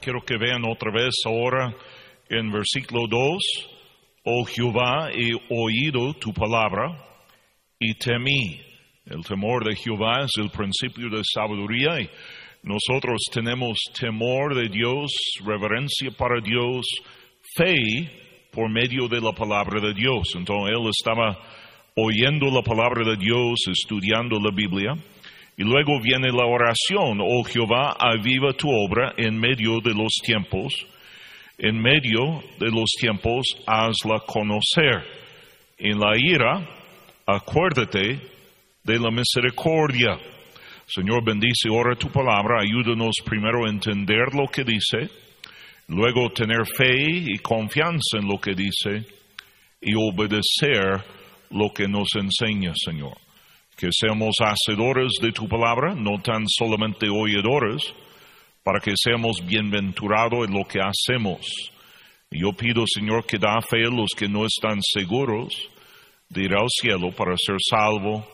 Quiero que vean otra vez ahora en versículo 2, oh Jehová, he oído tu palabra y temí. El temor de Jehová es el principio de sabiduría y nosotros tenemos temor de Dios, reverencia para Dios, fe por medio de la palabra de Dios. Entonces él estaba oyendo la palabra de Dios, estudiando la Biblia. Y luego viene la oración, oh Jehová, aviva tu obra en medio de los tiempos, en medio de los tiempos hazla conocer. En la ira, acuérdate de la misericordia. Señor, bendice ahora tu palabra, ayúdanos primero a entender lo que dice, luego tener fe y confianza en lo que dice y obedecer lo que nos enseña, Señor. Que seamos hacedores de tu palabra, no tan solamente oidores, para que seamos bienaventurados en lo que hacemos. Yo pido, Señor, que da fe a los que no están seguros de ir al cielo para ser salvo,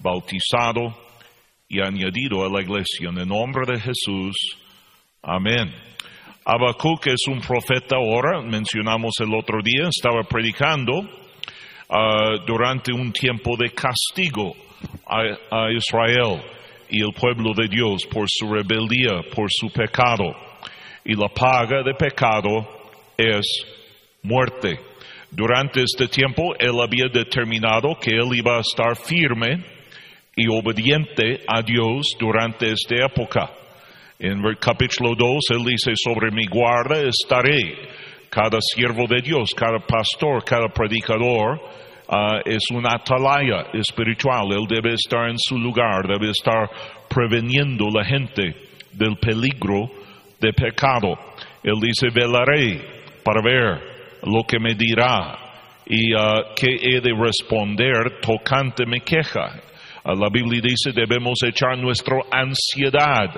bautizado y añadido a la iglesia. En el nombre de Jesús. Amén. Habacuc es un profeta ahora, mencionamos el otro día, estaba predicando uh, durante un tiempo de castigo a, Israel y el pueblo de Dios por su rebeldía, por su pecado. Y la paga de pecado es muerte. Durante este tiempo él había determinado que él iba a estar firme y obediente a Dios durante esta época. En el capítulo 2 él dice, sobre mi guarda estaré. Cada siervo de Dios, cada pastor, cada predicador uh, es una atalaya espiritual. Él debe estar en su lugar, debe estar preveniendo la gente del peligro de pecado. Él dice, velaré para ver lo que me dirá y uh, qué he de responder tocante mi queja. Uh, la Biblia dice, debemos echar nuestra ansiedad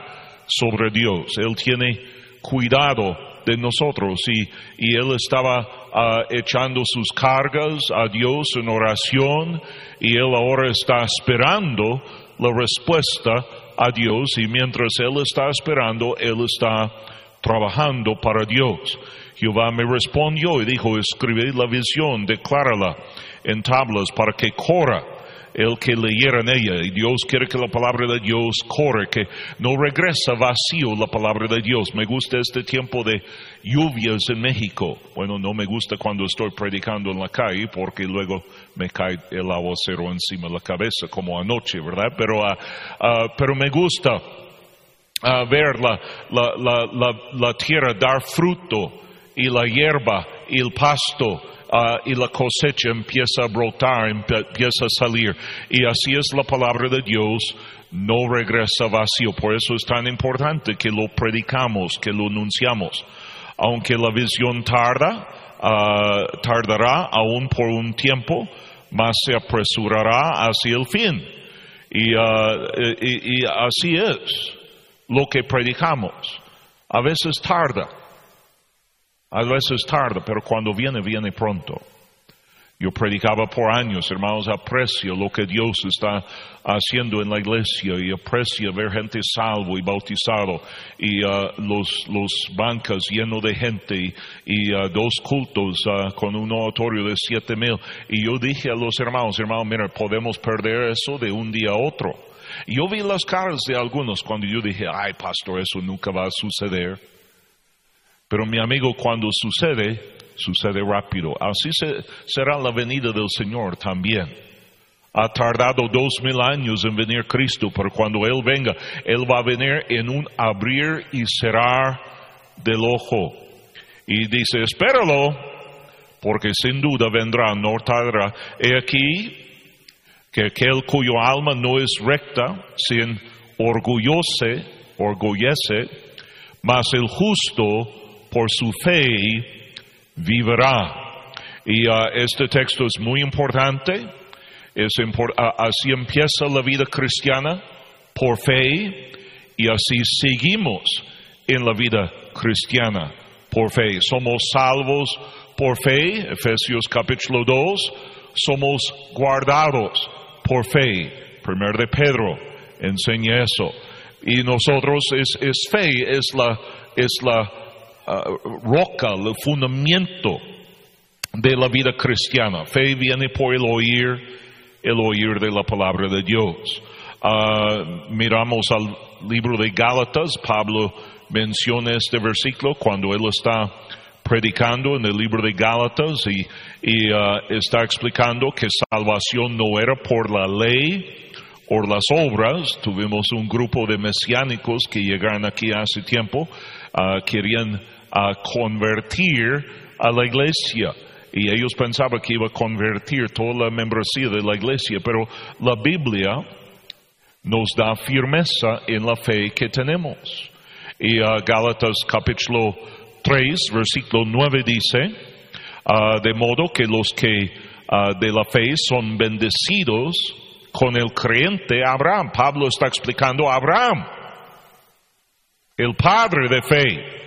sobre Dios. Él tiene cuidado de nosotros y, y Él estaba uh, echando sus cargas a Dios en oración y Él ahora está esperando la respuesta a Dios y mientras Él está esperando, Él está trabajando para Dios. Jehová me respondió y dijo, escribe la visión, declárala en tablas para que corra el que leyera en ella. Y Dios quiere que la palabra de Dios corre, que no regresa vacío la palabra de Dios. Me gusta este tiempo de lluvias en México. Bueno, no me gusta cuando estoy predicando en la calle porque luego me cae el aguacero encima de la cabeza como anoche, ¿verdad? Pero, uh, pero me gusta uh, ver la, la, la, la tierra dar fruto y la hierba y el pasto uh, y la cosecha empieza a brotar, empieza a salir. Y así es la palabra de Dios, no regresa vacío. Por eso es tan importante que lo predicamos, que lo anunciamos. Aunque la visión tarda, uh, tardará aún por un tiempo, más se apresurará hacia el fin. Y, uh, y, y así es lo que predicamos. A veces tarda. A veces tarda, pero cuando viene, viene pronto. Yo predicaba por años, hermanos, aprecio lo que Dios está haciendo en la iglesia y aprecio ver gente salvo y bautizado y uh, los, los bancas llenos de gente y, uh, dos cultos uh, con un oratorio de siete mil. Y yo dije a los hermanos, hermanos, mira, podemos perder eso de un día a otro. Yo vi las caras de algunos cuando yo dije, ay, pastor, eso nunca va a suceder. Pero mi amigo, cuando sucede, sucede rápido. Así se, será la venida del Señor también. Ha tardado dos mil años en venir Cristo, pero cuando Él venga, Él va a venir en un abrir y cerrar del ojo. Y dice, espéralo, porque sin duda vendrá, no tardará. He aquí que aquel cuyo alma no es recta, sin orgullose, orgullece, mas el justo por su fe vivirá. Y uh, este texto es muy importante. Es uh, así empieza la vida cristiana por fe y así seguimos en la vida cristiana por fe. Somos salvos por fe, Efesios capítulo 2, somos guardados por fe. Primer de Pedro enseña eso. Y nosotros es, es fe, es la es la ah, roca, el fundamento de la vida cristiana. Fe viene por el oír, el oír de la palabra de Dios. Ah, miramos al libro de Gálatas, Pablo menciona este versículo cuando él está predicando en el libro de Gálatas y, ah, está explicando que salvación no era por la ley o las obras. Tuvimos un grupo de mesiánicos que llegaron aquí hace tiempo, querían convertir a la iglesia y ellos pensaban que iba a convertir toda la membresía de la iglesia, pero la Biblia nos da firmeza en la fe que tenemos. Y uh, Gálatas capítulo 3, versículo 9 dice, uh, de modo que los que uh, de la fe son bendecidos con el creyente Abraham. Pablo está explicando a Abraham, el padre de fe,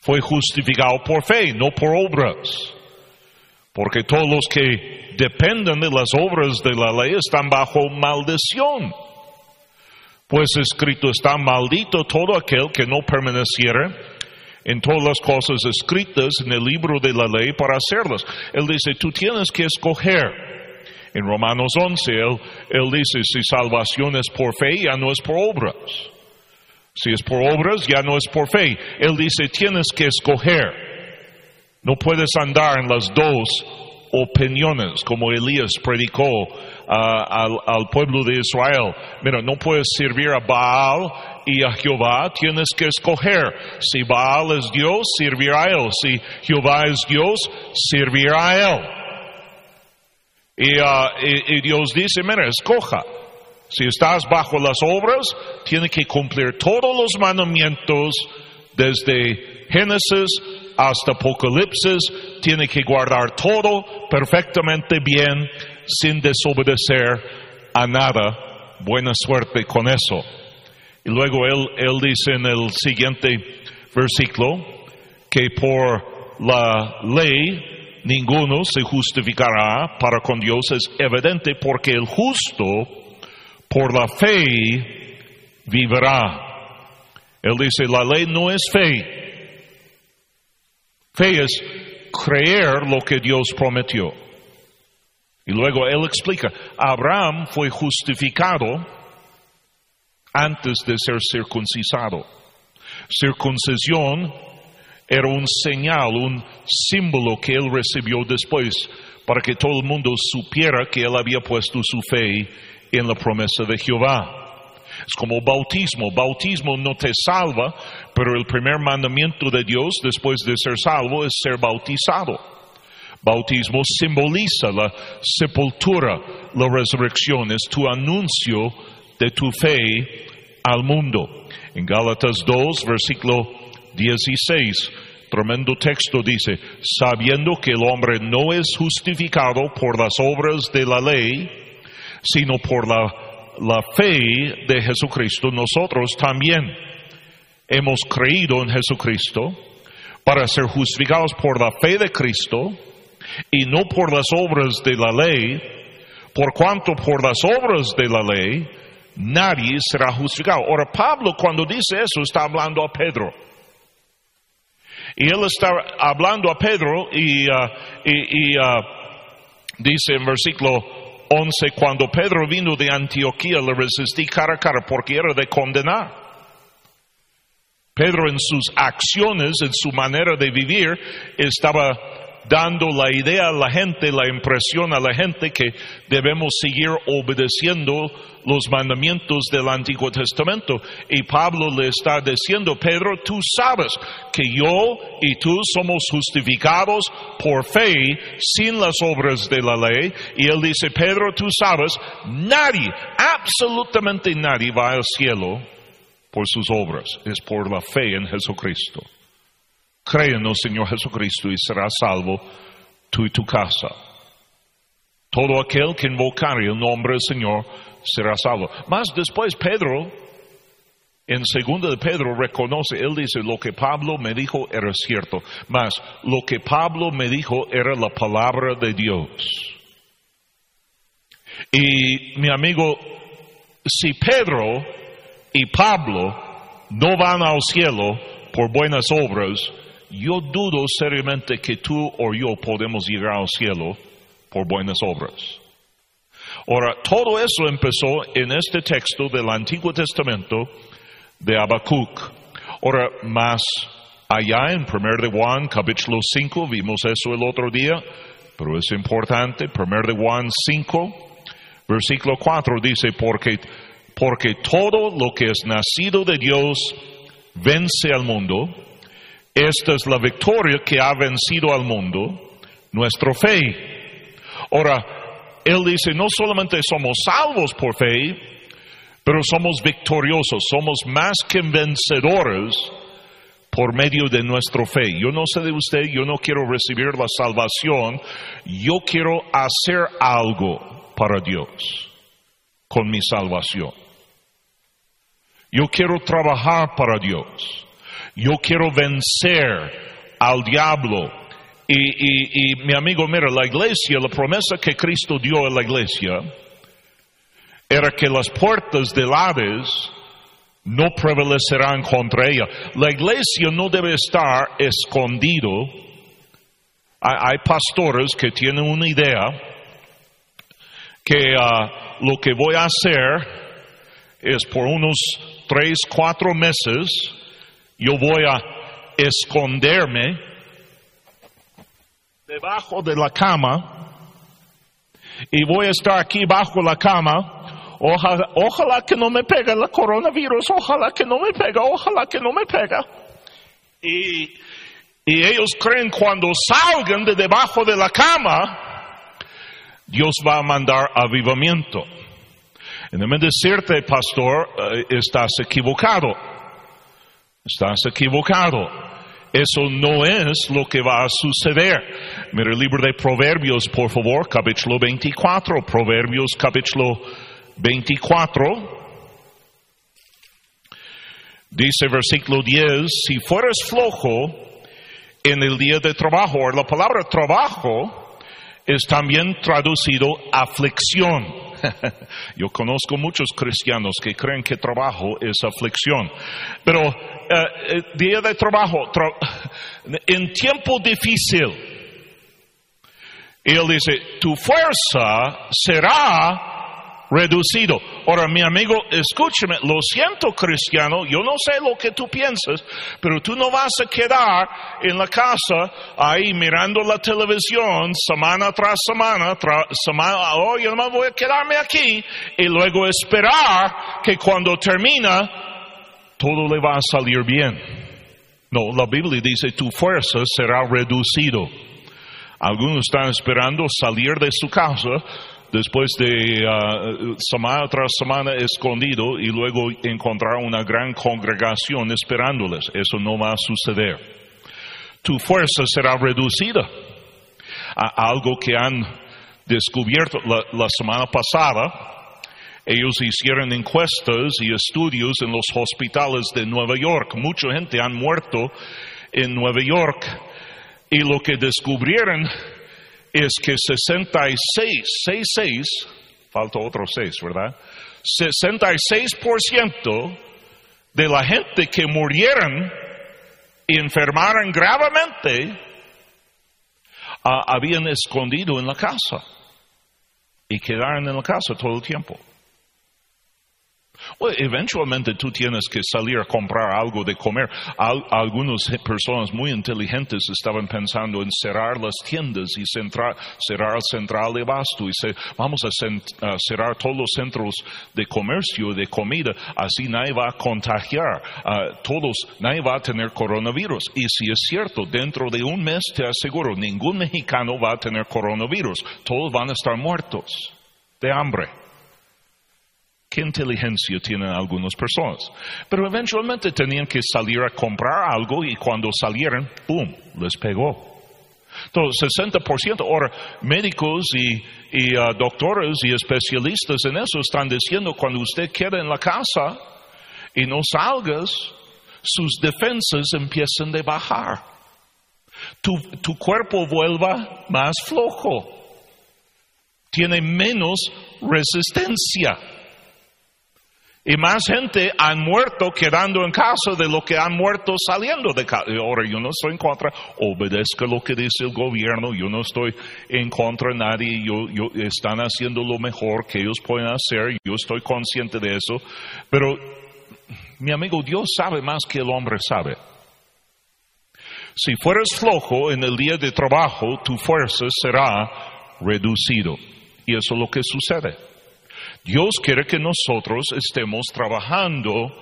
fue justificado por fe, no por obras. Porque todos los que dependen de las obras de la ley están bajo maldición. Pues escrito está maldito todo aquel que no permaneciera en todas las cosas escritas en el libro de la ley para hacerlas. Él dice, tú tienes que escoger. En Romanos 11, él, él dice, si salvación es por fe, ya no es por obras. Si es por obras, ya no es por fe. Él dice, tienes que escoger. No puedes andar en las dos opiniones, como Elías predicó ah, al, pueblo de Israel. Mira, no puedes servir a Baal y a Jehová, tienes que escoger. Si Baal es Dios, servir a él. Si Jehová es Dios, servir a él. Ah, y, y Dios dice, mira, escoja. Si estás bajo las obras, tienes que cumplir todos los mandamientos desde Génesis hasta Apocalipsis, tiene que guardar todo perfectamente bien sin desobedecer a nada. Buena suerte con eso. Y luego él, él dice en el siguiente versículo que por la ley ninguno se justificará para con Dios es evidente porque el justo por la fe vivirá. Él dice, la ley no es fe, Fe es creer lo que Dios prometió. Y luego él explica, Abraham fue justificado antes de ser circuncisado. Circuncisión era un señal, un símbolo que él recibió después para que todo el mundo supiera que él había puesto su fe en la promesa de Jehová. Es como bautismo. Bautismo no te salva, pero el primer mandamiento de Dios después de ser salvo es ser bautizado. Bautismo simboliza la sepultura, la resurrección, es tu anuncio de tu fe al mundo. En Gálatas 2, versículo 16, tremendo texto dice, sabiendo que el hombre no es justificado por las obras de la ley, sino por la la fe de Jesucristo, nosotros también hemos creído en Jesucristo para ser justificados por la fe de Cristo y no por las obras de la ley, por cuanto por las obras de la ley nadie será justificado. Ahora Pablo cuando dice eso está hablando a Pedro. Y él está hablando a Pedro y, uh, uh, dice en versículo 11, cuando Pedro vino de Antioquía, le resistí cara a cara porque era de condenar. Pedro en sus acciones, en su manera de vivir, estaba dando la idea a la gente, la impresión a la gente que debemos seguir obedeciendo los mandamientos del Antiguo Testamento. Y Pablo le está diciendo, Pedro, tú sabes que yo y tú somos justificados por fe sin las obras de la ley. Y él dice, Pedro, tú sabes, nadie, absolutamente nadie va al cielo por sus obras, es por la fe en Jesucristo. Cree en el Señor Jesucristo y serás salvo tú y tu casa. Todo aquel que invocare el nombre del Señor será salvo. Más después Pedro, en segunda de Pedro, reconoce, él dice, lo que Pablo me dijo era cierto. Más, lo que Pablo me dijo era la palabra de Dios. Y mi amigo, si Pedro y Pablo no van al cielo, por buenas obras, yo dudo seriamente que tú o yo podemos llegar al cielo por buenas obras. Ahora, todo eso empezó en este texto del Antiguo Testamento de Habacuc. Ahora, más allá en 1 de Juan, capítulo 5, vimos eso el otro día, pero es importante, 1 de Juan 5, versículo 4 dice, porque, porque todo lo que es nacido de Dios vence al mundo, esta es la victoria que ha vencido al mundo, nuestra fe. Ahora, él dice, no solamente somos salvos por fe, pero somos victoriosos, somos más que vencedores por medio de nuestra fe. Yo no sé de usted, yo no quiero recibir la salvación, yo quiero hacer algo para Dios con mi salvación. Yo quiero trabajar para Dios. Yo quiero vencer al diablo. Y, mi amigo, mira, la iglesia, la promesa que Cristo dio a la iglesia era que las puertas del Hades no prevalecerán contra ella. La iglesia no debe estar escondido. Hay, pastores que tienen una idea que ah, lo que voy a hacer es por unos tres, cuatro meses, yo voy a esconderme debajo de la cama y voy a estar aquí bajo la cama. Ojalá, ojalá que no me pegue el coronavirus, ojalá que no me pega, ojalá que no me pega. Y, ellos creen cuando salgan de debajo de la cama, Dios va a mandar avivamiento. De decirte, pastor, eh, estás equivocado. Estás equivocado. Eso no es lo que va a suceder. Mira el libro de Proverbios, por favor, capítulo 24. Proverbios, capítulo 24. Dice versículo 10, si fueras flojo en el día de trabajo, la palabra trabajo es también traducido aflicción. Yo conozco muchos cristianos que creen que trabajo es aflicción. Pero eh, eh, día de trabajo, en tiempo difícil, él dice, tu fuerza será reducido. Ahora, mi amigo, escúcheme, lo siento cristiano, yo no sé lo que tú piensas, pero tú no vas a quedar en la casa ahí mirando la televisión semana tras semana, semana, oh, yo no voy a quedarme aquí y luego esperar que cuando termina todo le va a salir bien. No, la Biblia dice tu fuerza será reducido. Algunos están esperando salir de su casa después de uh, semana tras semana escondido y luego encontrar una gran congregación esperándoles. Eso no va a suceder. Tu fuerza será reducida a algo que han descubierto la, semana pasada. Ellos hicieron encuestas y estudios en los hospitales de Nueva York. Mucha gente han muerto en Nueva York y lo que descubrieron es que 66, 66, falta otro 6, ¿verdad? 66% de la gente que murieron y enfermaron gravemente ah, habían escondido en la casa y quedaron en la casa todo el tiempo. Well, eventualmente tú tienes que salir a comprar algo de comer. algunas personas muy inteligentes estaban pensando en cerrar las tiendas y cerrar el central de basto y vamos a, cerrar todos los centros de comercio, de comida, así nadie va a contagiar, todos, nadie va a tener coronavirus. Y si es cierto, dentro de un mes te aseguro, ningún mexicano va a tener coronavirus, todos van a estar muertos de hambre. ¿Qué inteligencia tienen algunas personas? Pero eventualmente tenían que salir a comprar algo y cuando salieron, ¡boom!, les pegó. Entonces, 60%, ahora médicos y, uh, doctores y especialistas en eso están diciendo cuando usted queda en la casa y no salgas, sus defensas empiezan a bajar. Tu, tu cuerpo vuelva más flojo. Tiene menos resistencia. Y más gente han muerto quedando en casa de lo que han muerto saliendo de casa. Ahora, yo no estoy en contra, obedezca lo que dice el gobierno, yo no estoy en contra de nadie, yo, yo, están haciendo lo mejor que ellos pueden hacer, yo estoy consciente de eso, pero mi amigo, Dios sabe más que el hombre sabe. Si fueras flojo en el día de trabajo, tu fuerza será reducido. Y eso es lo que sucede. Dios quiere que nosotros estemos trabajando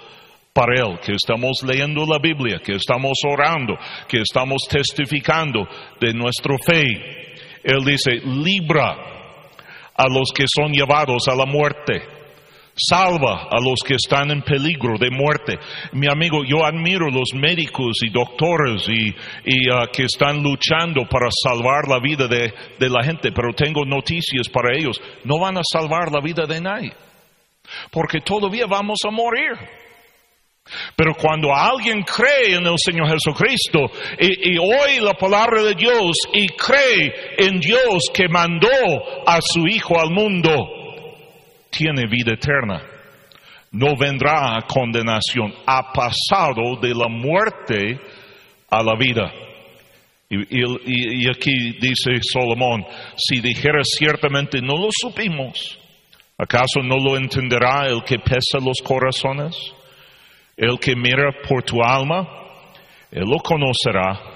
para Él, que estamos leyendo la Biblia, que estamos orando, que estamos testificando de nuestra fe. Él dice, libra a los que son llevados a la muerte salva a los que están en peligro de muerte. Mi amigo, yo admiro los médicos y doctores y, uh, que están luchando para salvar la vida de, de la gente, pero tengo noticias para ellos. No van a salvar la vida de nadie, porque todavía vamos a morir. Pero cuando alguien cree en el Señor Jesucristo y, y, oye la palabra de Dios y cree en Dios que mandó a su Hijo al mundo, tiene vida eterna. No vendrá a condenación, ha pasado de la muerte a la vida. Y, aquí dice Solomón, si dijera ciertamente no lo supimos, ¿acaso no lo entenderá el que pesa los corazones? El que mira por tu alma, él lo conocerá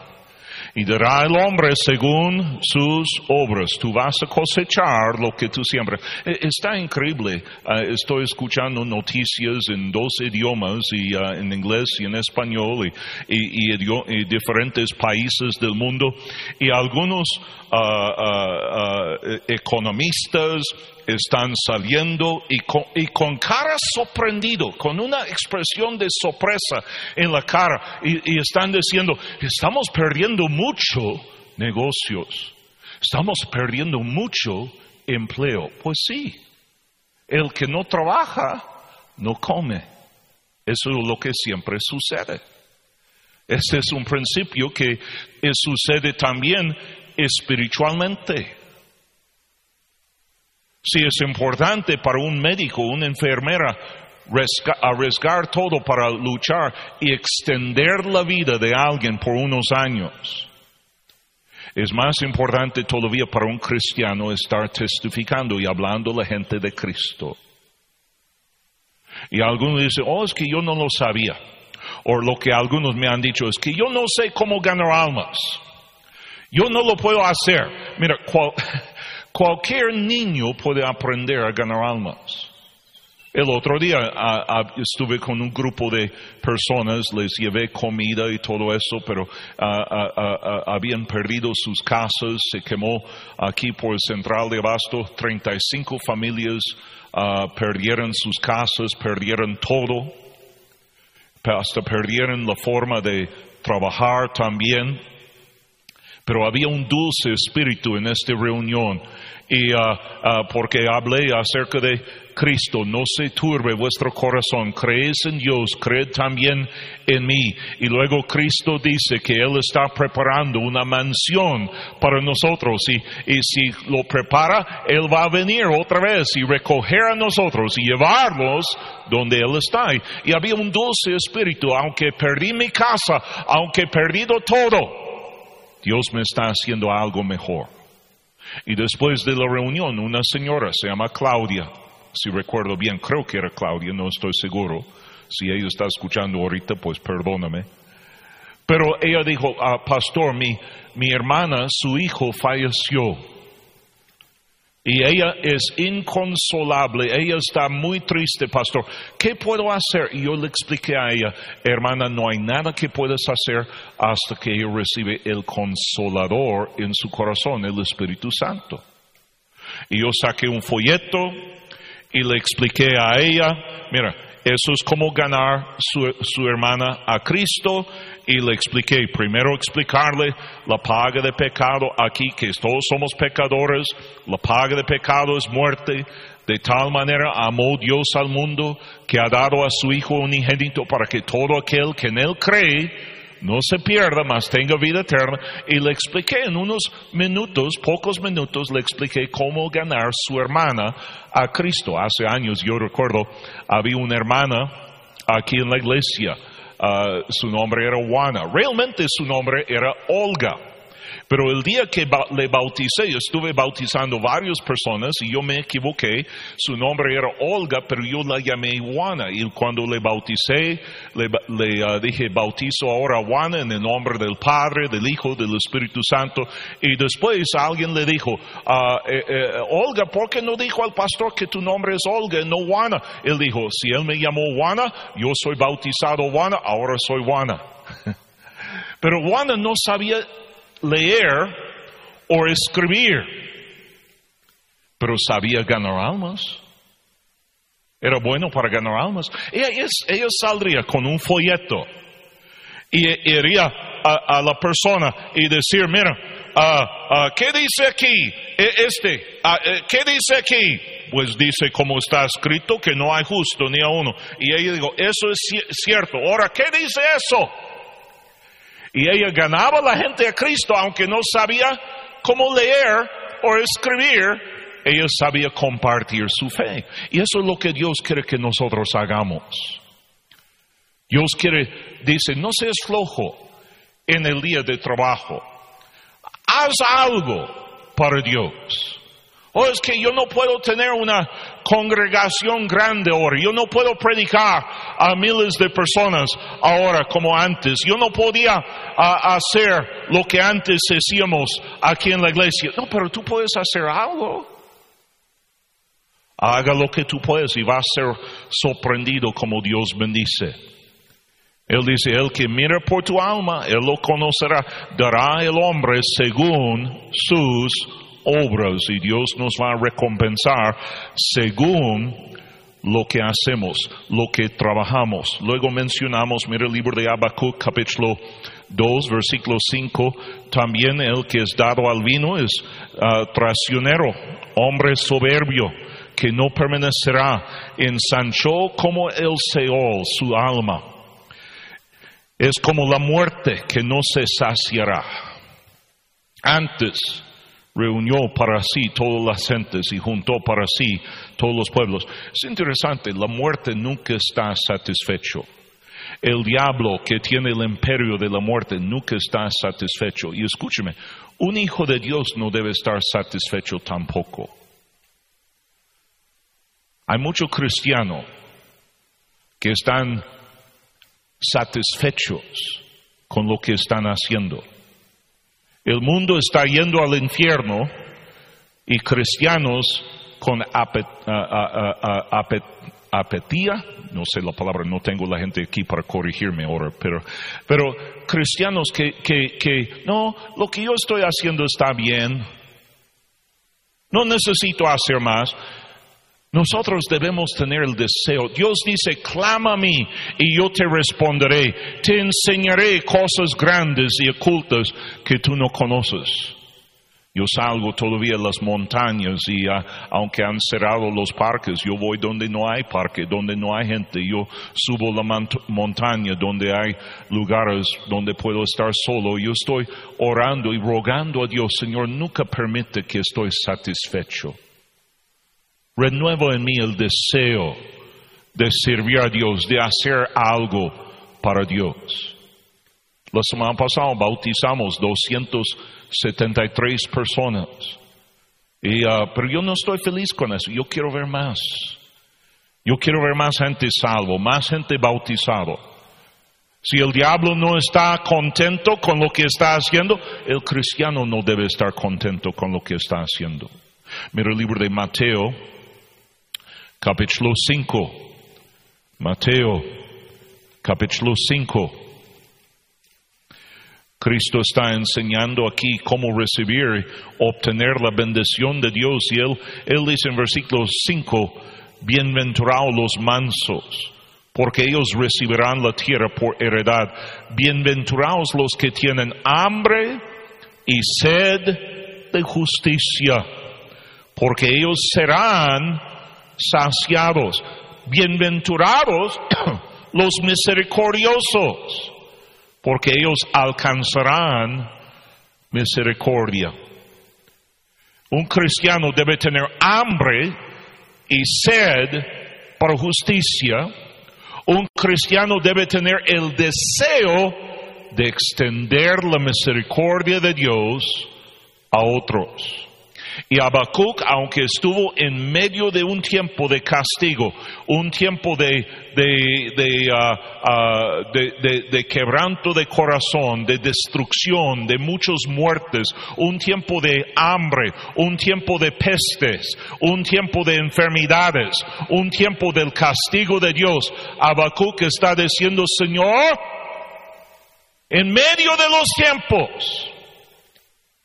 y dará el hombre según sus obras. Tú vas a cosechar lo que tú siembras. E, está increíble. Ah, estoy escuchando noticias en dos idiomas, y, ah, en inglés y en español, y, y, diferentes países del mundo. Y algunos ah, economistas están saliendo y con, cara sorprendido, con una expresión de sorpresa en la cara, y, están diciendo, estamos perdiendo mucho negocios, estamos perdiendo mucho empleo. Pues sí, el que no trabaja, no come. Eso es lo que siempre sucede. Ese es un principio que sucede también espiritualmente. Si es importante para un médico, una enfermera, arriesgar todo para luchar y extender la vida de alguien por unos años, es más importante todavía para un cristiano estar testificando y hablando a la gente de Cristo. Y algunos dicen, oh, es que yo no lo sabía. O lo que algunos me han dicho es que yo no sé cómo ganar almas. Yo no lo puedo hacer. Mira, cual, Cualquier niño puede aprender a ganar almas. El otro día estuve con un grupo de personas, les llevé comida y todo eso, pero habían perdido sus casas, se quemó aquí por el central de Abasto, 35 familias perdieron sus casas, perdieron todo, hasta perdieron la forma de trabajar también. Pero había un dulce espíritu en esta reunión y ah, ah, porque hablé acerca de Cristo, no se turbe vuestro corazón, crees en Dios, creed también en mí. Y luego Cristo dice que Él está preparando una mansión para nosotros y, y si lo prepara, Él va a venir otra vez y recoger a nosotros y llevarlos donde Él está. Y había un dulce espíritu, aunque perdí mi casa, aunque perdido todo, Dios me está haciendo algo mejor. Y después de la reunión, una señora, se llama Claudia, si recuerdo bien, creo que era Claudia, no estoy seguro. Si ella está escuchando ahorita, pues perdóname. Pero ella dijo, ah, pastor, mi, mi hermana, su hijo falleció. Y ella es inconsolable, ella está muy triste, pastor. ¿Qué puedo hacer? Y yo le expliqué a ella, hermana, no hay nada que puedas hacer hasta que ella recibe el consolador en su corazón, el Espíritu Santo. Y yo saqué un folleto y le expliqué a ella, mira, eso es como ganar su, su hermana a Cristo y le expliqué, primero explicarle la paga de pecado aquí, que todos somos pecadores, la paga de pecado es muerte, de tal manera amó Dios al mundo que ha dado a su Hijo unigénito para que todo aquel que en Él cree no se pierda, mas tenga vida eterna. Y le expliqué en unos minutos, pocos minutos, le expliqué cómo ganar su hermana a Cristo. Hace años, yo recuerdo, había una hermana aquí en la iglesia. Ah, su nombre era Juana. Realmente su nombre era Olga. Pero el día que le bauticé, yo estuve bautizando varias personas y yo me equivoqué. Su nombre era Olga, pero yo la llamé Juana. Y cuando le bauticé, le, le, ah, dije, bautizo ahora a Juana en el nombre del Padre, del Hijo, del Espíritu Santo. Y después alguien le dijo, ah, eh, eh, Olga, ¿por qué no dijo al pastor que tu nombre es Olga y no Juana? Él dijo, si él me llamó Juana, yo soy bautizado Juana, ahora soy Juana. Pero Juana no sabía leer o escribir, pero sabía ganar almas. Era bueno para ganar almas. Ella, ella saldría con un folleto y iría a, la persona y decir, mira, ah, ah, ¿qué dice aquí? E- Este, eh, ¿qué dice aquí? Pues dice como está escrito que no hay justo ni a uno. Y ella digo, eso es ci- cierto. Ahora, ¿qué dice eso? Y ella ganaba la gente a Cristo, aunque no sabía cómo leer o escribir, ella sabía compartir su fe. Y eso es lo que Dios quiere que nosotros hagamos. Dios quiere, dice, no seas flojo en el día de trabajo. Haz algo para Dios. O es que yo no puedo tener una congregación grande ahora. Yo no puedo predicar a miles de personas ahora como antes. Yo no podía ah, hacer lo que antes hacíamos aquí en la iglesia. No, pero tú puedes hacer algo. Haga lo que tú puedes y vas a ser sorprendido como Dios bendice. Él dice, el que mira por tu alma, él lo conocerá, dará el hombre según sus obras y Dios nos va a recompensar según lo que hacemos, lo que trabajamos. Luego mencionamos, mira el libro de Habacuc, capítulo 2, versículo 5, también el que es dado al vino es ah, traicionero, hombre soberbio, que no permanecerá, ensanchó como el Seol su alma. Es como la muerte que no se saciará. Antes reunió para sí todas las gentes y juntó para sí todos los pueblos. Es interesante, la muerte nunca está satisfecho. El diablo que tiene el imperio de la muerte nunca está satisfecho. Y escúcheme, un hijo de Dios no debe estar satisfecho tampoco. Hay muchos cristianos que están satisfechos con lo que están haciendo. El mundo está yendo al infierno y cristianos con apet, apetía, no sé la palabra, no tengo la gente aquí para corregirme ahora, pero, pero cristianos que, que, que, no, lo que yo estoy haciendo está bien, no necesito hacer más. Nosotros debemos tener el deseo. Dios dice, clama a mí y yo te responderé. Te enseñaré cosas grandes y ocultas que tú no conoces. Yo salgo todavía a las montañas y ah, aunque han cerrado los parques, yo voy donde no hay parque, donde no hay gente. Yo subo la mont- montaña donde hay lugares donde puedo estar solo. Yo estoy orando y rogando a Dios, Señor, nunca permite que estoy satisfecho. Renuevo en mí el deseo de servir a Dios, de hacer algo para Dios. La semana pasada bautizamos 273 personas. Y, ah, pero yo no estoy feliz con eso. Yo quiero ver más. Yo quiero ver más gente salvo, más gente bautizado. Si el diablo no está contento con lo que está haciendo, el cristiano no debe estar contento con lo que está haciendo. Mira el libro de Mateo, capítulo 5. Mateo, capítulo 5. Cristo está enseñando aquí cómo recibir, obtener la bendición de Dios. Y él, él dice en versículo 5, bienaventurados los mansos, porque ellos recibirán la tierra por heredad. Bienaventurados los que tienen hambre y sed de justicia, porque ellos serán saciados. Bienaventurados los misericordiosos, porque ellos alcanzarán misericordia. Un cristiano debe tener hambre y sed para justicia. Un cristiano debe tener el deseo de extender la misericordia de Dios a otros. Y Habacuc, aunque estuvo en medio de un tiempo de castigo, un tiempo de, de, de, de, quebranto de corazón, de destrucción, de muchas muertes, un tiempo de hambre, un tiempo de pestes, un tiempo de enfermedades, un tiempo del castigo de Dios, Habacuc está diciendo, Señor, en medio de los tiempos,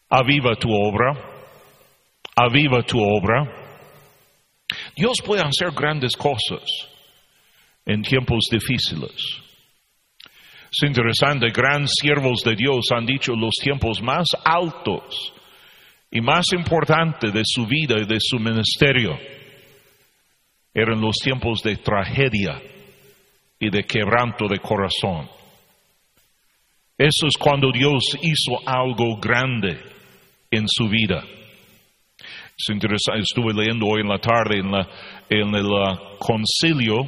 aviva tu obra aviva tu obra. Dios puede hacer grandes cosas en tiempos difíciles. Es interesante, grandes siervos de Dios han dicho los tiempos más altos y más importantes de su vida y de su ministerio eran los tiempos de tragedia y de quebranto de corazón. Eso es cuando Dios hizo algo grande en su vida. Estuve leyendo hoy en la tarde en, la, el uh, concilio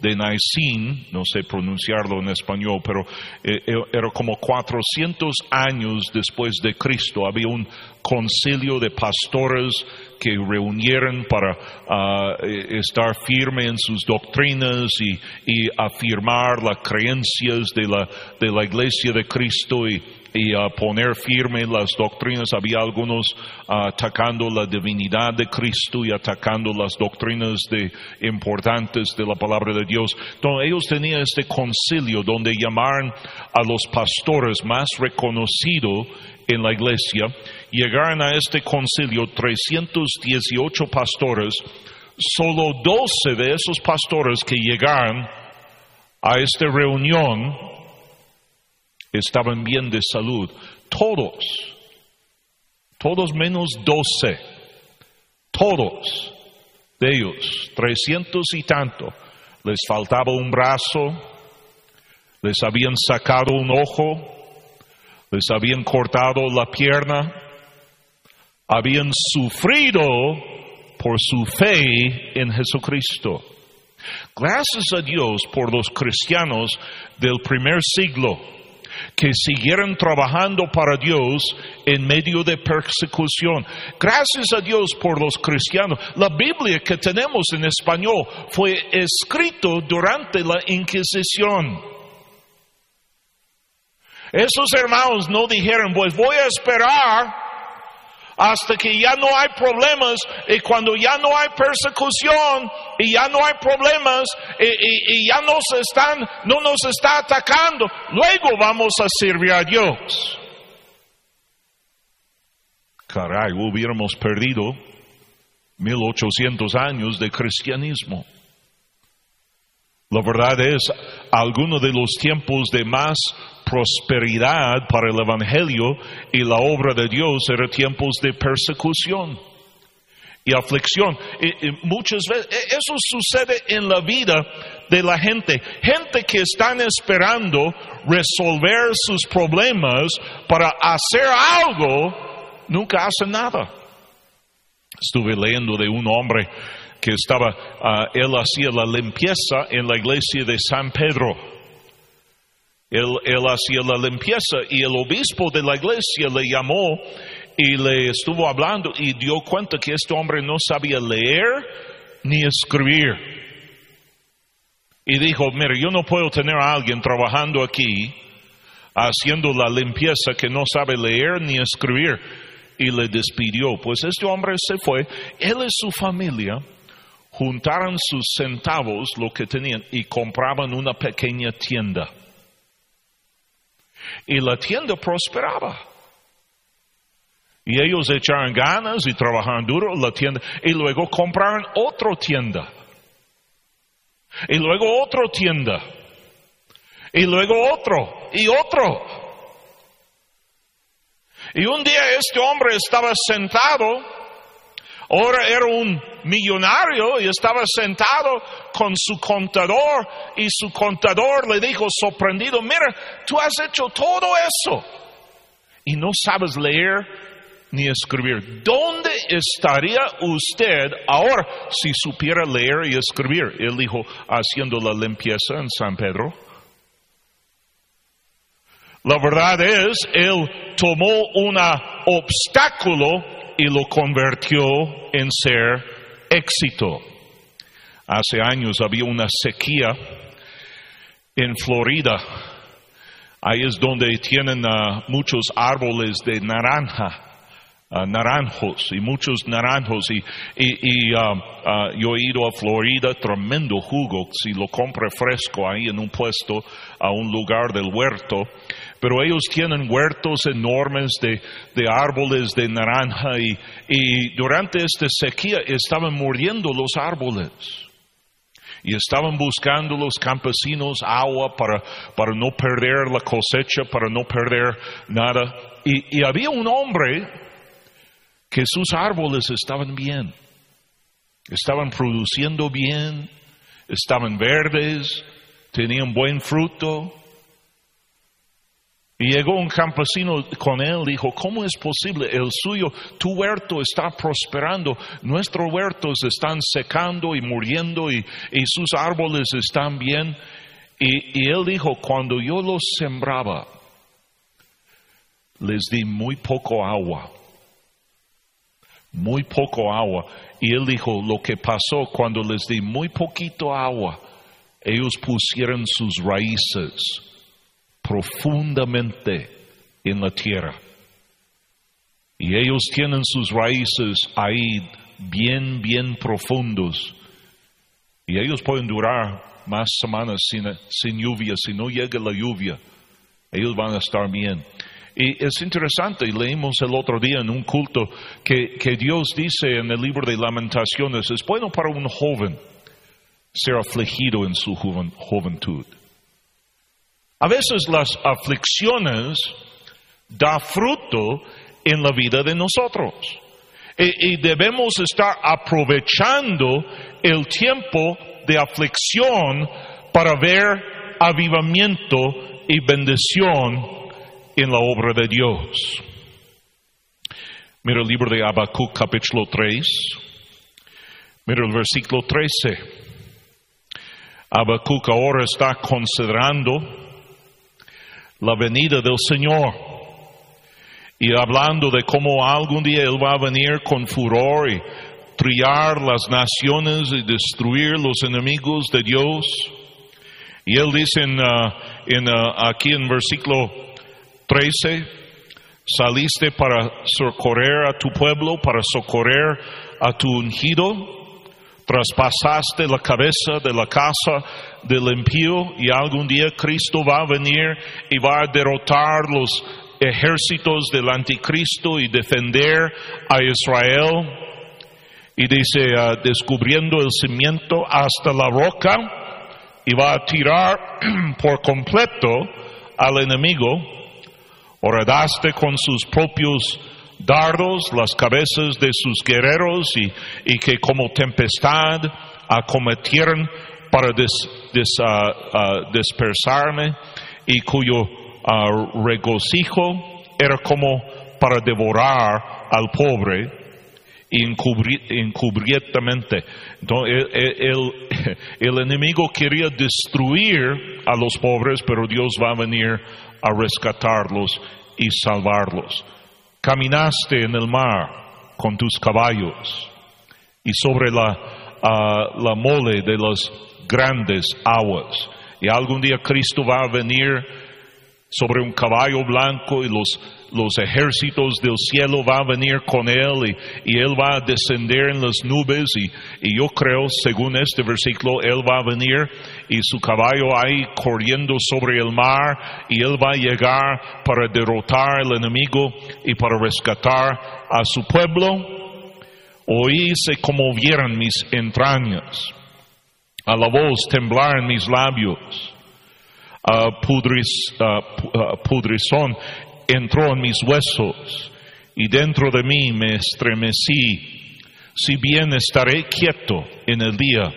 de Nicene, no sé pronunciarlo en español, pero eh, eh, era como 400 años después de Cristo. Había un concilio de pastores que reunieron para uh, eh, estar firme en sus doctrinas y, y afirmar las creencias de la, de la iglesia de Cristo y, y a poner firme las doctrinas. Había algunos atacando la divinidad de Cristo y atacando las doctrinas de, importantes de la palabra de Dios. Entonces ellos tenían este concilio donde llamaron a los pastores más reconocidos en la iglesia. Llegaron a este concilio 318 pastores. Solo 12 de esos pastores que llegaron a esta reunión estaban bien de salud. Todos, todos menos doce, todos de ellos, trescientos y tanto, les faltaba un brazo, les habían sacado un ojo, les habían cortado la pierna, habían sufrido por su fe en Jesucristo. Gracias a Dios por los cristianos del primer siglo que siguieron trabajando para Dios en medio de persecución. Gracias a Dios por los cristianos. La Biblia que tenemos en español fue escrito durante la Inquisición. Esos hermanos no dijeron, pues voy a esperar hasta que ya no hay problemas y cuando ya no hay persecución y ya no hay problemas y, ya no están, no nos está atacando, luego vamos a servir a Dios. Caray, hubiéramos perdido 1800 años de cristianismo. La verdad es, algunos de los tiempos de más prosperidad para el Evangelio y la obra de Dios eran tiempos de persecución y aflicción. Muchas veces e, eso sucede en la vida de la gente. Gente que están esperando resolver sus problemas para hacer algo, nunca hace nada. Estuve leyendo de un hombre que estaba, ah, él hacía la limpieza en la iglesia de San Pedro. Él, él, hacía la limpieza y el obispo de la iglesia le llamó y le estuvo hablando y dio cuenta que este hombre no sabía leer ni escribir. Y dijo, mire, yo no puedo tener a alguien trabajando aquí haciendo la limpieza que no sabe leer ni escribir. Y le despidió. Pues este hombre se fue. Él y su familia juntaron sus centavos, lo que tenían, y compraban una pequeña tienda. Y la tienda prosperaba. Y ellos echaron ganas y trabajaron duro la tienda. Y luego compraron otra tienda. Y luego otra tienda. Y luego otro. Y otro. Y un día este hombre estaba sentado Ahora era un millonario y estaba sentado con su contador y su contador le dijo sorprendido, mira, tú has hecho todo eso y no sabes leer ni escribir. ¿Dónde estaría usted ahora si supiera leer y escribir? Él dijo, haciendo la limpieza en San Pedro. La verdad es, él tomó un obstáculo y lo convirtió en ser éxito. Hace años había una sequía en Florida. Ahí es donde tienen uh, muchos árboles de naranja. Uh, naranjos y muchos naranjos y, y, y uh, yo he ido a Florida, tremendo jugo, si lo compre fresco ahí en un puesto a un lugar del huerto, pero ellos tienen huertos enormes de, de árboles de naranja y, y durante esta sequía estaban muriendo los árboles. Y estaban buscando los campesinos agua para, para no perder la cosecha, para no perder nada. Y, y había un hombre que sus árboles estaban bien, estaban produciendo bien, estaban verdes, tenían buen fruto. Y llegó un campesino con él, dijo, ¿cómo es posible? El suyo, tu huerto está prosperando, nuestros huertos están secando y muriendo y, sus árboles están bien. Y, y él dijo, cuando yo los sembraba, les di muy poco agua muy poco agua. Y él dijo, lo que pasó cuando les di muy poquito agua, ellos pusieron sus raíces profundamente en la tierra. Y ellos tienen sus raíces ahí bien, bien profundos. Y ellos pueden durar más semanas sin, sin lluvia. Si no llega la lluvia, ellos van a estar bien. Y es interesante, leímos el otro día en un culto que, que Dios dice en el libro de lamentaciones, es bueno para un joven ser afligido en su juventud. A veces las aflicciones da fruto en la vida de nosotros. Y, y, debemos estar aprovechando el tiempo de aflicción para ver avivamiento y bendición en la obra de Dios. Mira el libro de Habacuc capítulo 3. Mira el versículo 13. Habacuc ahora está considerando la venida del Señor y hablando de cómo algún día Él va a venir con furor y trillar las naciones y destruir los enemigos de Dios. Y Él dice en, uh, aquí en versículo 13, saliste para socorrer a tu pueblo, para socorrer a tu ungido, traspasaste la cabeza de la casa del impío y algún día Cristo va a venir y va a derrotar los ejércitos del anticristo y defender a Israel. Y dice, uh, descubriendo el cimiento hasta la roca y va a tirar por completo al enemigo Horadaste con sus propios dardos las cabezas de sus guerreros y, que como tempestad acometieron para ah, ah, dispersarme y cuyo ah, regocijo era como para devorar al pobre encubiertamente. Entonces, el, enemigo quería destruir a los pobres, pero Dios va a venir a rescatarlos y salvarlos. Caminaste en el mar con tus caballos y sobre la, ah, la mole de las grandes aguas. Y algún día Cristo va a venir sobre un caballo blanco y los, los ejércitos del cielo van a venir con él y, él va a descender en las nubes y, yo creo, según este versículo, él va a venir y su caballo ahí corriendo sobre el mar y él va a llegar para derrotar al enemigo y para rescatar a su pueblo. Oí se conmovieron mis entrañas, a la voz temblar en mis labios uh, pudrizón entró en mis huesos y dentro de mí me estremecí. si bien estaré quieto en el día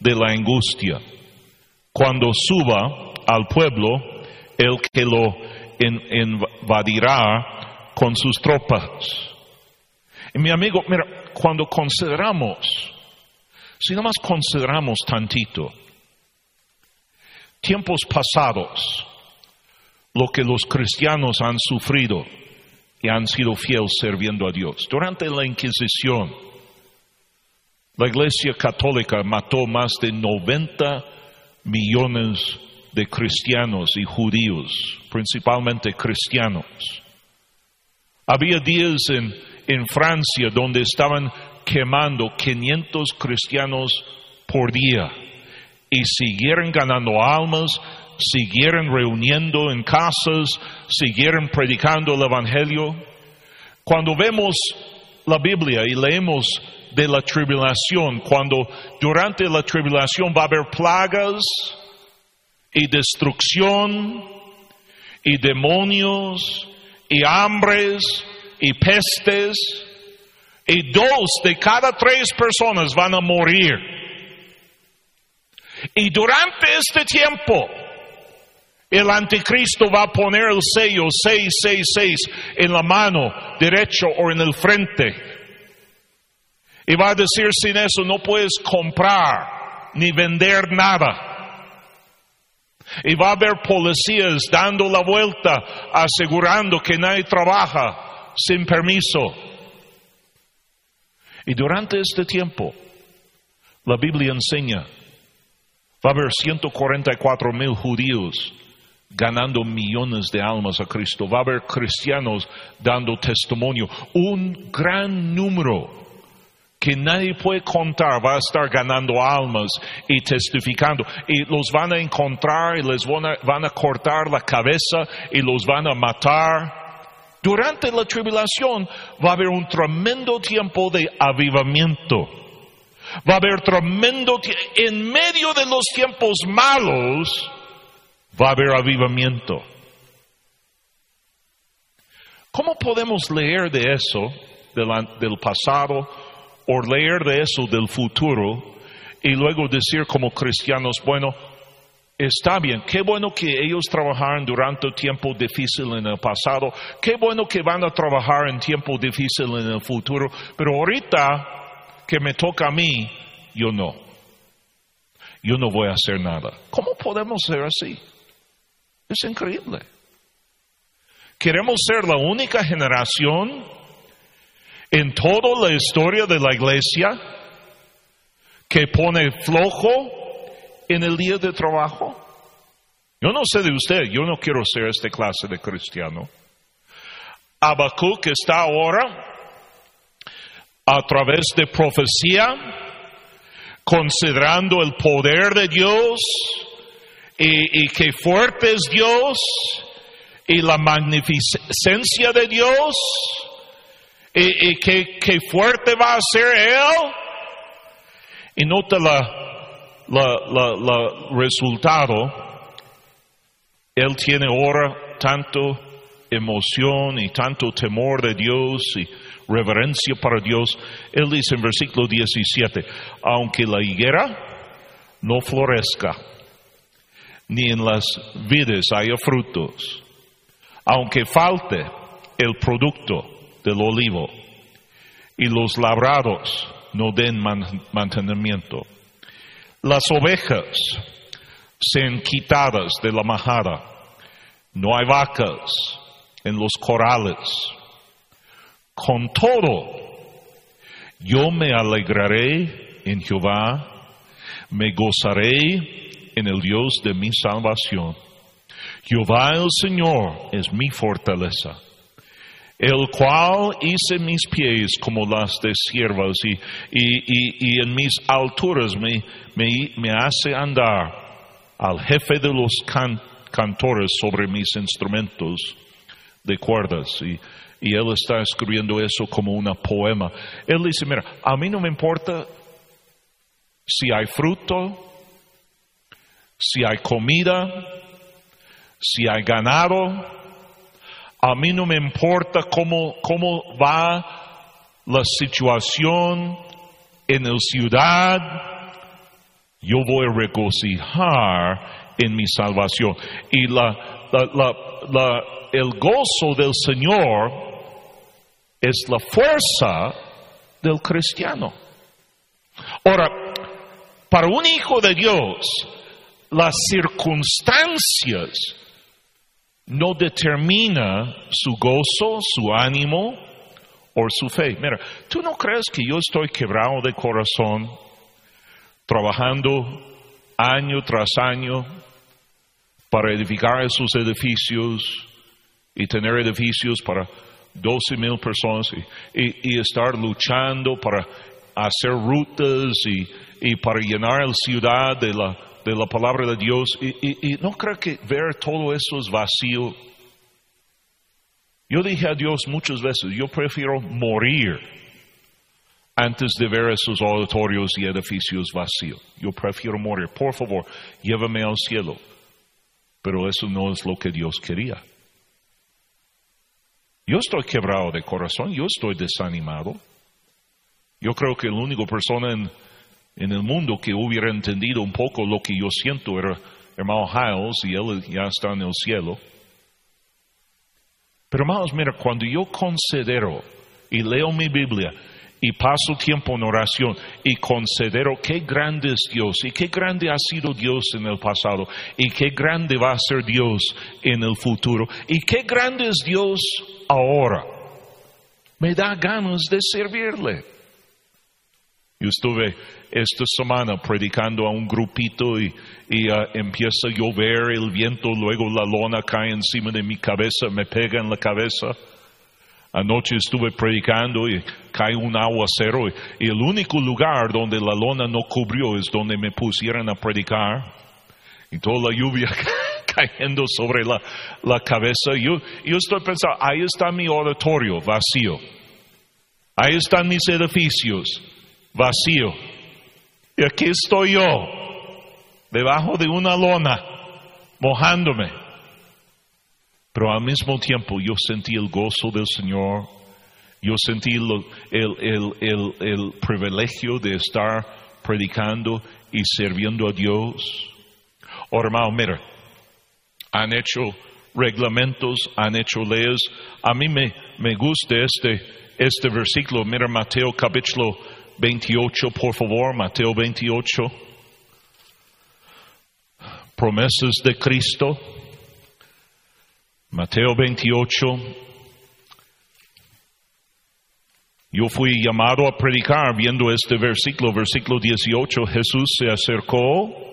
de la angustia, cuando suba al pueblo el que lo invadirá con sus tropas. Y mi amigo, mira, cuando consideramos, si más consideramos tantito, tiempos pasados, lo que los cristianos han sufrido y han sido fieles sirviendo a Dios. Durante la Inquisición, la Iglesia Católica mató más de 90 millones de cristianos y judíos, principalmente cristianos. Había días en, en Francia donde estaban quemando 500 cristianos por día y siguieron ganando almas, siguieron reuniendo en casas, siguieron predicando el Evangelio. Cuando vemos la Biblia y leemos de la tribulación, cuando durante la tribulación va a haber plagas y destrucción y demonios y hambres y pestes y dos de cada tres personas van a morir. Y durante este tiempo, el anticristo va a poner el sello 666 en la mano derecha o en el frente. Y va a decir sin eso no puedes comprar ni vender nada. Y va a haber policías dando la vuelta, asegurando que nadie trabaja sin permiso. Y durante este tiempo, la Biblia enseña, va a haber 144 mil judíos ganando millones de almas a Cristo. Va a haber cristianos dando testimonio. Un gran número que nadie puede contar va a estar ganando almas y testificando. Y los van a encontrar y les van a, cortar la cabeza y los van a matar. Durante la tribulación va a haber un tremendo tiempo de avivamiento. Va a haber tremendo en medio de los tiempos malos va a haber avivamiento. ¿Cómo podemos leer de eso del pasado o leer de eso del futuro y luego decir como cristianos, bueno, Está bien, qué bueno que ellos trabajaron durante tiempo difícil en el pasado, qué bueno que van a trabajar en tiempo difícil en el futuro, pero ahorita que me toca a mí, yo no. Yo no voy a hacer nada. ¿Cómo podemos ser así? Es increíble. Queremos ser la única generación en toda la historia de la iglesia que pone flojo en el día de trabajo? Yo no sé de usted, yo no quiero ser esta clase de cristiano. que está ahora a través de profecía, considerando el poder de Dios y, que fuerte es Dios y la magnificencia de Dios y, que, que, fuerte va a ser Él. Y nota la, resultado, él tiene ahora tanto emoción y tanto temor de Dios y reverencia para Dios. Él dice en versículo 17, aunque la higuera no florezca, ni en las vides haya frutos, aunque falte el producto del olivo y los labrados no den mantenimiento las ovejas sean quitadas de la majada. No hay vacas en los corrales. Con todo, yo me alegraré en Jehová, me gozaré en el Dios de mi salvación. Jehová el Señor es mi fortaleza el cual hice mis pies como las de siervas y, y, en mis alturas me, me, hace andar al jefe de los cantores sobre mis instrumentos de cuerdas. Y, y él está escribiendo eso como una poema. Él dice, mira, a mí no me importa si hay fruto, si hay comida, si hay ganado, a mí no me importa cómo, cómo va la situación en la ciudad, yo voy a regocijar en mi salvación. Y la, el gozo del Señor es la fuerza del cristiano. Ahora, para un hijo de Dios, las circunstancias no determina su gozo, su ánimo o su fe. Mira, ¿tú no crees que yo estoy quebrado de corazón trabajando año tras año para edificar esos edificios y tener edificios para 12 mil personas y, estar luchando para hacer rutas y, para llenar la ciudad de la, de la palabra de Dios. Y, no creo que ver todo eso es vacío. Yo dije a Dios muchas veces, yo prefiero morir antes de ver esos auditorios y edificios vacíos. Yo prefiero morir. Por favor, llévame al cielo. Pero eso no es lo que Dios quería. Yo estoy quebrado de corazón, yo estoy desanimado. Yo creo que la única persona en, el mundo que hubiera entendido un poco lo que yo siento era hermano Hiles y él ya está en el cielo. Pero hermanos, mira, cuando yo considero y leo mi Biblia, y paso tiempo en oración y considero qué grande es Dios y qué grande ha sido Dios en el pasado y qué grande va a ser Dios en el futuro y qué grande es Dios ahora. Me da ganas de servirle. Yo estuve esta semana predicando a un grupito y, uh, empieza a llover, el viento, luego la lona cae encima de mi cabeza, me pega en la cabeza. Anoche estuve predicando y cae un aguacero y, el único lugar donde la lona no cubrió es donde me pusieron a predicar y toda la lluvia cayendo sobre la, la cabeza. Yo, yo estoy pensando, ahí está mi auditorio vacío. Ahí están mis edificios vacío. Y aquí estoy yo, debajo de una lona, mojándome. Pero al mismo tiempo yo sentí el gozo del Señor, yo sentí el, privilegio de estar predicando y sirviendo a Dios. Ahora, hermano, mira, han hecho reglamentos, han hecho leyes. A mí me, me gusta este, este versículo. Mira Mateo capítulo 28, por favor, Mateo 28. Promesas de Cristo. Mateo 28. Yo fui llamado a predicar viendo este versículo, versículo 18. Jesús se acercó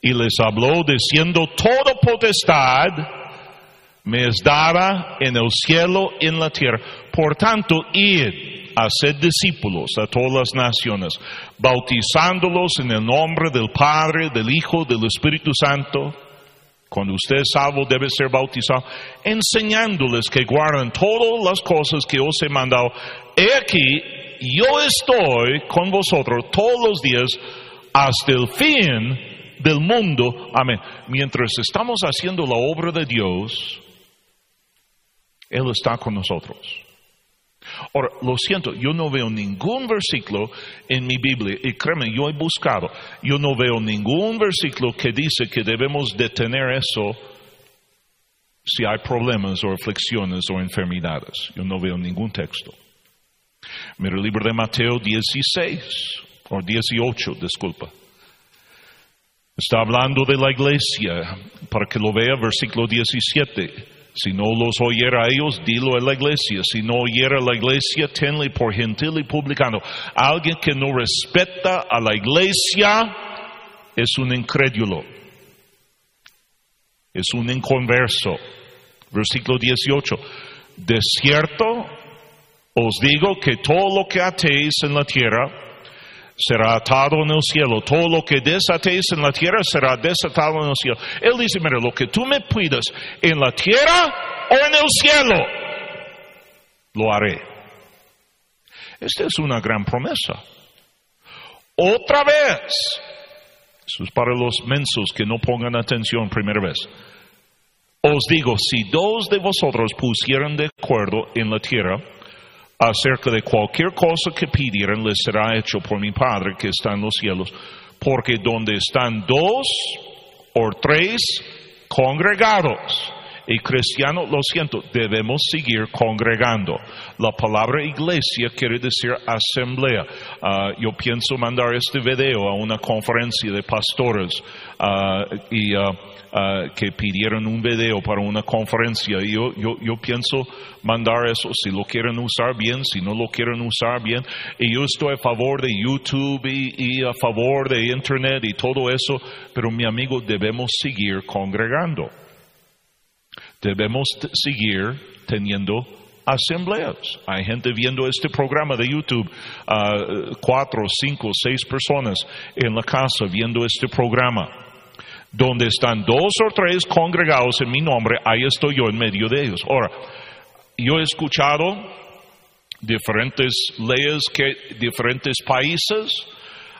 y les habló diciendo, toda potestad me es dada en el cielo y en la tierra. Por tanto, id ser discípulos a todas las naciones, bautizándolos en el nombre del Padre, del Hijo, del Espíritu Santo cuando usted es salvo debe ser bautizado, enseñándoles que guarden todas las cosas que os he mandado. He aquí, yo estoy con vosotros todos los días hasta el fin del mundo. Amén. Mientras estamos haciendo la obra de Dios, Él está con nosotros. Ahora, lo siento, yo no veo ningún versículo en mi Biblia, y créeme, yo he buscado, yo no veo ningún versículo que dice que debemos detener eso si hay problemas o aflicciones o enfermedades. Yo no veo ningún texto. Mira el libro de Mateo 16, o 18, disculpa. Está hablando de la iglesia, para que lo vea, versículo 17. Si no los oyera a ellos, dilo a la iglesia. Si no oyera a la iglesia, tenle por gentil y publicano. Alguien que no respeta a la iglesia es un incrédulo. Es un inconverso. Versículo 18. De cierto os digo que todo lo que atéis en la tierra será atado en el cielo. Todo lo que desatéis en la tierra será desatado en el cielo. Él dice, mira, lo que tú me pidas en la tierra o en el cielo, lo haré. Esta es una gran promesa. Otra vez, eso es para los mensos que no pongan atención primera vez. Os digo, si dos de vosotros pusieran de acuerdo en la tierra, acerca de cualquier cosa que pidieran les será hecho por mi Padre que está en los cielos, porque donde están dos o tres congregados, y cristiano, lo siento, debemos seguir congregando. La palabra iglesia quiere decir asamblea. Ah, yo pienso mandar este video a una conferencia de pastores ah, y ah, que pidieron un video para una conferencia. Yo, yo, yo pienso mandar eso si lo quieren usar bien, si no lo quieren usar bien. Y yo estoy a favor de YouTube y a favor de Internet y todo eso, pero mi amigo, debemos seguir congregando. Debemos seguir teniendo asambleas. Hay gente viendo este programa de YouTube, uh, cuatro, cinco, seis personas en la casa viendo este programa. Donde están dos o tres congregados en mi nombre, ahí estoy yo en medio de ellos. Ahora, yo he escuchado diferentes leyes que diferentes países,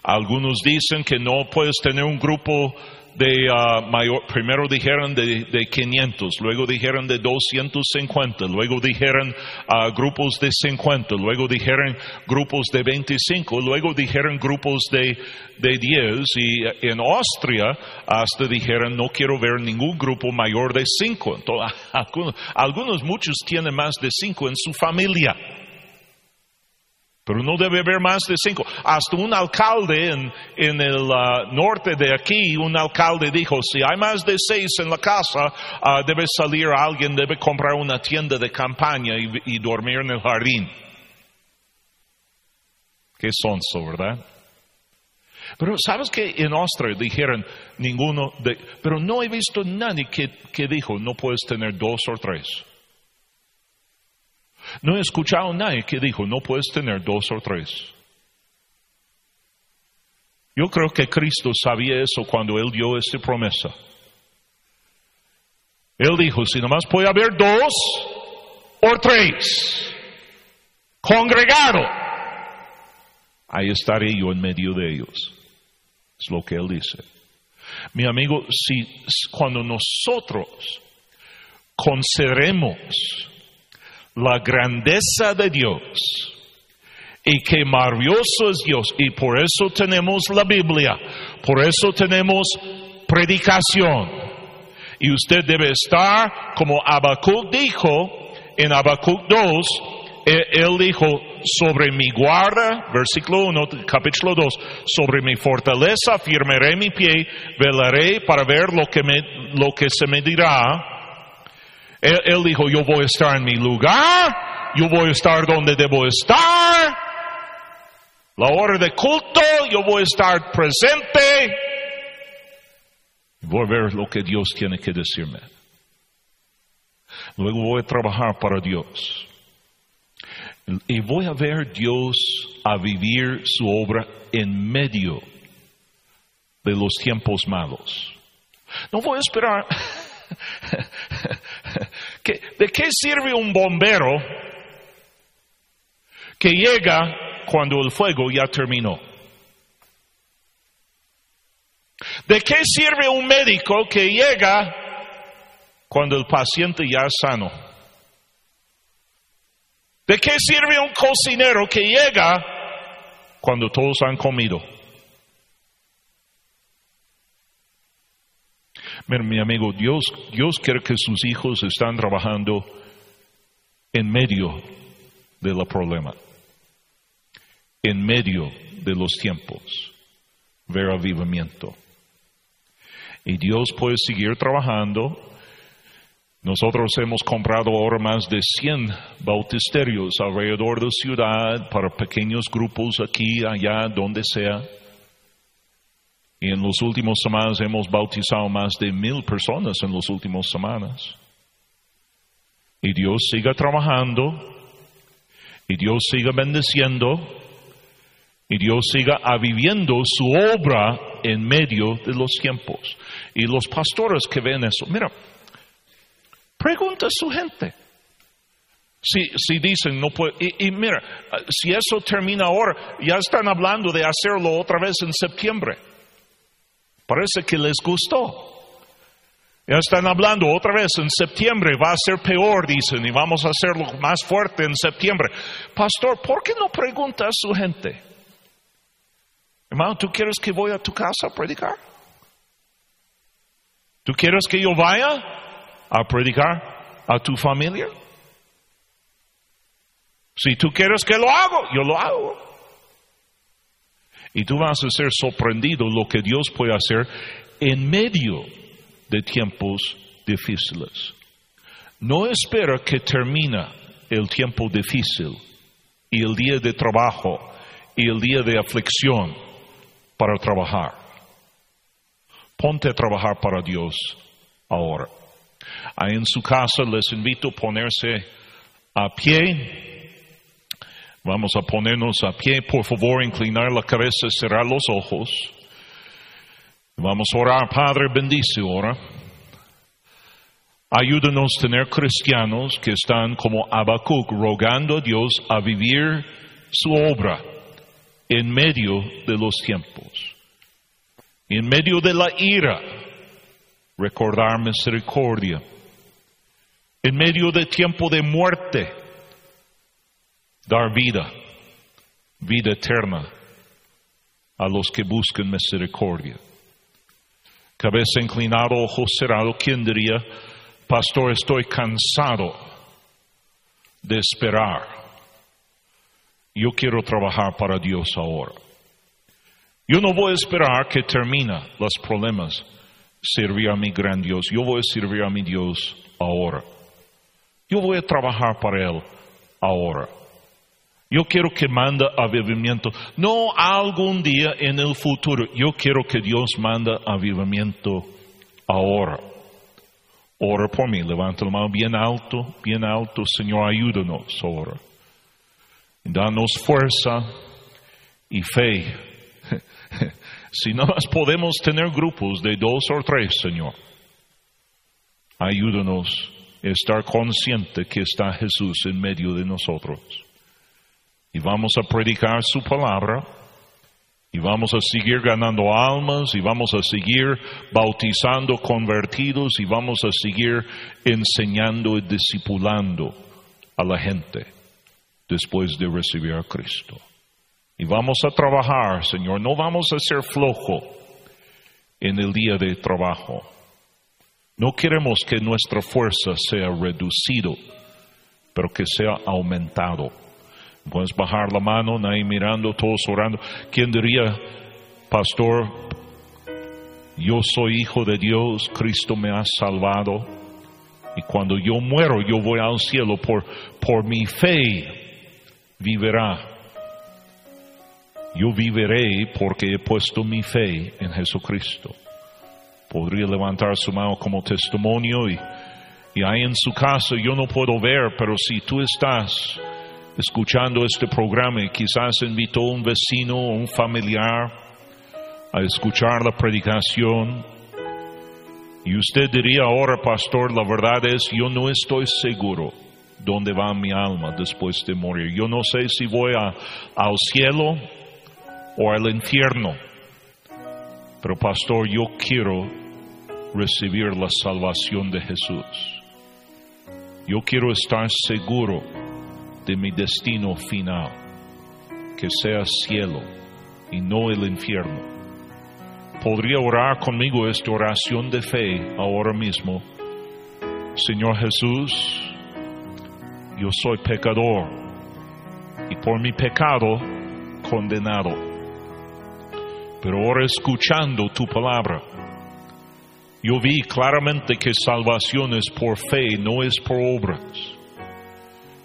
algunos dicen que no puedes tener un grupo de uh, mayor, primero dijeron de, de, 500, luego dijeron de 250, luego dijeron uh, grupos de 50, luego dijeron grupos de 25, luego dijeron grupos de, de 10 y en Austria hasta dijeron no quiero ver ningún grupo mayor de 5. algunos, algunos, muchos tienen más de 5 en su familia. Pero no debe haber más de cinco. Hasta un alcalde en, en el uh, norte de aquí, un alcalde dijo, si hay más de seis en la casa, uh, debe salir alguien, debe comprar una tienda de campaña y, y dormir en el jardín. Qué sonso, ¿verdad? Pero sabes que en Austria dijeron ninguno, de, pero no he visto nadie que, que dijo no puedes tener dos o tres. No he escuchado a nadie que dijo, no puedes tener dos o tres. Yo creo que Cristo sabía eso cuando Él dio esta promesa. Él dijo, si nomás puede haber dos o tres, congregado, ahí estaré yo en medio de ellos. Es lo que Él dice. Mi amigo, si cuando nosotros concederemos la grandeza de Dios y qué maravilloso es Dios. Y por eso tenemos la Biblia, por eso tenemos predicación. Y usted debe estar como Habacuc dijo en Habacuc 2, él dijo, sobre mi guarda, versículo 1, capítulo 2, sobre mi fortaleza firmaré mi pie, velaré para ver lo que, me, lo que se me dirá él, dijo, yo voy a estar en mi lugar, yo voy a estar donde debo estar. La hora de culto, yo voy a estar presente. Voy a ver lo que Dios tiene que decirme. Luego voy a trabajar para Dios. Y voy a ver Dios a vivir su obra en medio de los tiempos malos. No voy a esperar ¿De qué sirve un bombero que llega cuando el fuego ya terminó? ¿De qué sirve un médico que llega cuando el paciente ya es sano? ¿De qué sirve un cocinero que llega cuando todos han comido? Mi amigo, Dios, Dios quiere que sus hijos están trabajando en medio del problema, en medio de los tiempos, ver avivamiento. Y Dios puede seguir trabajando. Nosotros hemos comprado ahora más de 100 bautisterios alrededor de la ciudad para pequeños grupos aquí, allá, donde sea. En los últimos semanas hemos bautizado más de mil personas en las últimas semanas. Y Dios siga trabajando, y Dios siga bendeciendo, y Dios siga aviviendo su obra en medio de los tiempos. Y los pastores que ven eso, mira, pregunta a su gente. Si, si dicen, no puede, y mira, si eso termina ahora, ya están hablando de hacerlo otra vez en septiembre. Parece que les gustó. Ya están hablando otra vez en septiembre, va a ser peor, dicen, y vamos a hacerlo más fuerte en septiembre. Pastor, ¿por qué no pregunta a su gente? Hermano, ¿tú quieres que voy a tu casa a predicar? ¿Tú quieres que yo vaya a predicar a tu familia? Si tú quieres que lo hago, yo lo hago. Y tú vas a ser sorprendido lo que Dios puede hacer en medio de tiempos difíciles. No espera que termine el tiempo difícil y el día de trabajo y el día de aflicción para trabajar. Ponte a trabajar para Dios ahora. Ahí en su casa les invito a ponerse a pie. Vamos a ponernos a pie, por favor, inclinar la cabeza, cerrar los ojos. Vamos a orar, Padre, bendice ahora. Ayúdanos a tener cristianos que están como Habacuc rogando a Dios a vivir su obra en medio de los tiempos. En medio de la ira, recordar misericordia. En medio de tiempo de muerte, dar vida, vida eterna a los que buscan misericordia. Cabeza inclinada, ojo cerrado, ¿quién diría, pastor, estoy cansado de esperar? Yo quiero trabajar para Dios ahora. Yo no voy a esperar que termine los problemas, servir a mi gran Dios. Yo voy a servir a mi Dios ahora. Yo voy a trabajar para Él ahora. Yo quiero que manda avivamiento, no algún día en el futuro. Yo quiero que Dios manda avivamiento ahora. Ora por mí, levanta la mano bien alto, bien alto, Señor, ayúdanos ahora. Danos fuerza y fe. si no más podemos tener grupos de dos o tres, Señor, ayúdanos a estar consciente que está Jesús en medio de nosotros y vamos a predicar su palabra y vamos a seguir ganando almas y vamos a seguir bautizando convertidos y vamos a seguir enseñando y discipulando a la gente después de recibir a Cristo. Y vamos a trabajar, Señor, no vamos a ser flojo en el día de trabajo. No queremos que nuestra fuerza sea reducido, pero que sea aumentado. Puedes bajar la mano, ahí mirando, todos orando. ¿Quién diría, pastor, yo soy hijo de Dios, Cristo me ha salvado? Y cuando yo muero, yo voy al cielo por, por mi fe, vivirá. Yo viviré porque he puesto mi fe en Jesucristo. Podría levantar su mano como testimonio y, y ahí en su casa yo no puedo ver, pero si tú estás escuchando este programa y quizás invitó un vecino o un familiar a escuchar la predicación. Y usted diría ahora, pastor, la verdad es, yo no estoy seguro dónde va mi alma después de morir. Yo no sé si voy a, al cielo o al infierno. Pero pastor, yo quiero recibir la salvación de Jesús. Yo quiero estar seguro de mi destino final, que sea cielo y no el infierno. ¿Podría orar conmigo esta oración de fe ahora mismo? Señor Jesús, yo soy pecador y por mi pecado condenado. Pero ahora escuchando tu palabra, yo vi claramente que salvación es por fe, no es por obras.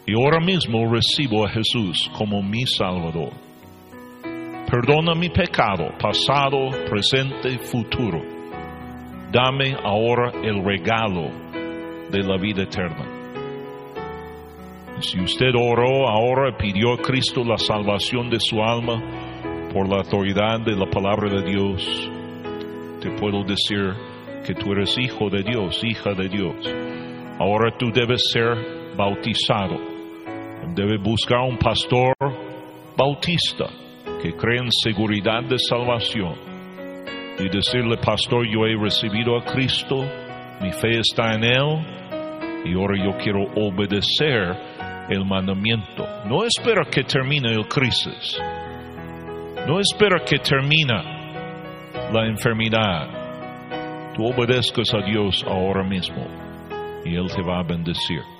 Y ahora mismo recibo a Jesús como mi Salvador. Perdona mi pecado, pasado, presente, futuro. Dame ahora el regalo de la vida eterna. Si usted oró ahora y pidió a Cristo la salvación de su alma por la autoridad de la palabra de Dios, te puedo decir que tú eres hijo de Dios, hija de Dios. Ahora tú debes ser bautizado debe buscar un pastor bautista que cree en seguridad de salvación y decirle, pastor, yo he recibido a Cristo Mi fe está en Él y ahora yo quiero obedecer el mandamiento. No espera que termine el crisis. No espera que termine la enfermedad. Tú obedezcas a Dios ahora mismo y Él te va a bendecir.